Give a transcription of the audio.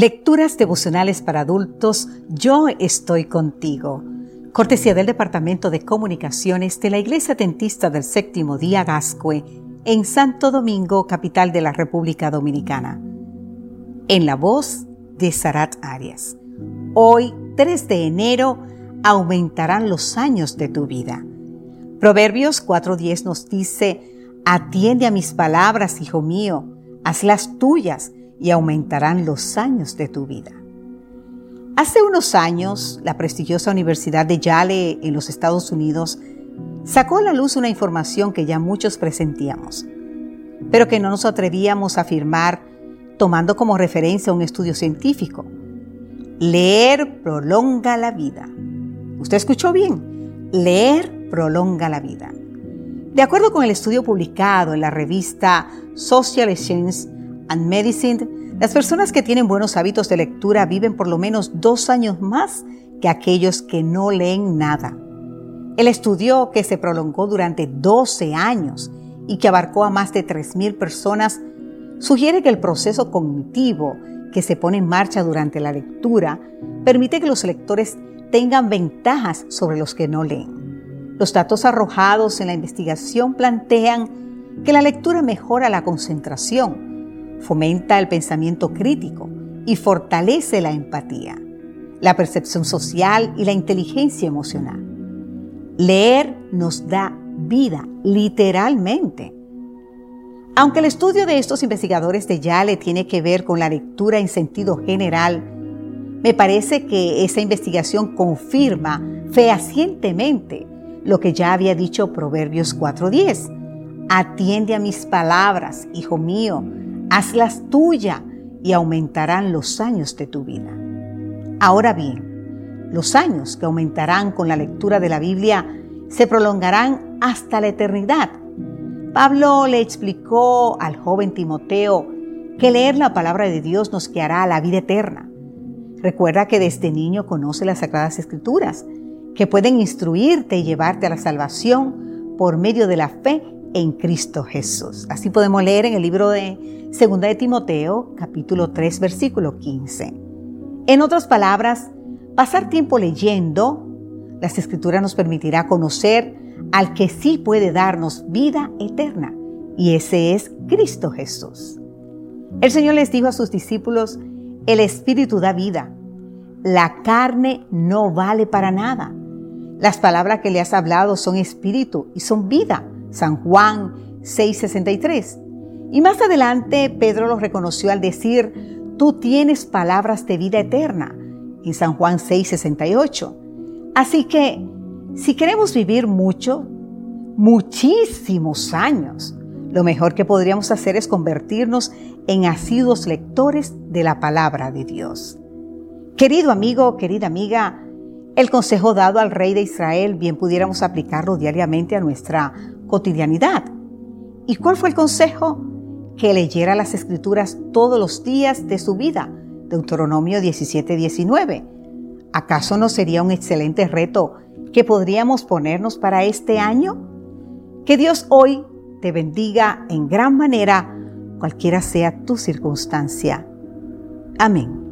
Lecturas devocionales para adultos, Yo estoy contigo. Cortesía del Departamento de Comunicaciones de la Iglesia Dentista del Séptimo Día Gascue en Santo Domingo, capital de la República Dominicana. En la voz de Sarat Arias. Hoy, 3 de enero, aumentarán los años de tu vida. Proverbios 4.10 nos dice, Atiende a mis palabras, hijo mío, hazlas tuyas y aumentarán los años de tu vida. Hace unos años, la prestigiosa Universidad de Yale en los Estados Unidos sacó a la luz una información que ya muchos presentíamos, pero que no nos atrevíamos a afirmar tomando como referencia un estudio científico. Leer prolonga la vida. ¿Usted escuchó bien? Leer prolonga la vida. De acuerdo con el estudio publicado en la revista Social Science and Medicine, las personas que tienen buenos hábitos de lectura viven por lo menos dos años más que aquellos que no leen nada. El estudio, que se prolongó durante 12 años y que abarcó a más de 3.000 personas, sugiere que el proceso cognitivo que se pone en marcha durante la lectura permite que los lectores tengan ventajas sobre los que no leen. Los datos arrojados en la investigación plantean que la lectura mejora la concentración, fomenta el pensamiento crítico y fortalece la empatía, la percepción social y la inteligencia emocional. Leer nos da vida, literalmente. Aunque el estudio de estos investigadores de Yale tiene que ver con la lectura en sentido general, me parece que esa investigación confirma fehacientemente lo que ya había dicho Proverbios 4.10. Atiende a mis palabras, hijo mío, hazlas tuya y aumentarán los años de tu vida. Ahora bien, los años que aumentarán con la lectura de la Biblia se prolongarán hasta la eternidad. Pablo le explicó al joven Timoteo que leer la palabra de Dios nos guiará a la vida eterna. Recuerda que desde niño conoce las Sagradas Escrituras, que pueden instruirte y llevarte a la salvación por medio de la fe en Cristo Jesús. Así podemos leer en el libro de Segunda de Timoteo, capítulo 3, versículo 15. En otras palabras, pasar tiempo leyendo las escrituras nos permitirá conocer al que sí puede darnos vida eterna, y ese es Cristo Jesús. El Señor les dijo a sus discípulos, el Espíritu da vida, la carne no vale para nada. Las palabras que le has hablado son espíritu y son vida. San Juan 6:63. Y más adelante Pedro lo reconoció al decir, tú tienes palabras de vida eterna, en San Juan 6:68. Así que, si queremos vivir mucho, muchísimos años, lo mejor que podríamos hacer es convertirnos en asiduos lectores de la palabra de Dios. Querido amigo, querida amiga, el consejo dado al rey de Israel bien pudiéramos aplicarlo diariamente a nuestra cotidianidad. ¿Y cuál fue el consejo? Que leyera las escrituras todos los días de su vida. Deuteronomio 17, 19. ¿Acaso no sería un excelente reto que podríamos ponernos para este año? Que Dios hoy te bendiga en gran manera, cualquiera sea tu circunstancia. Amén.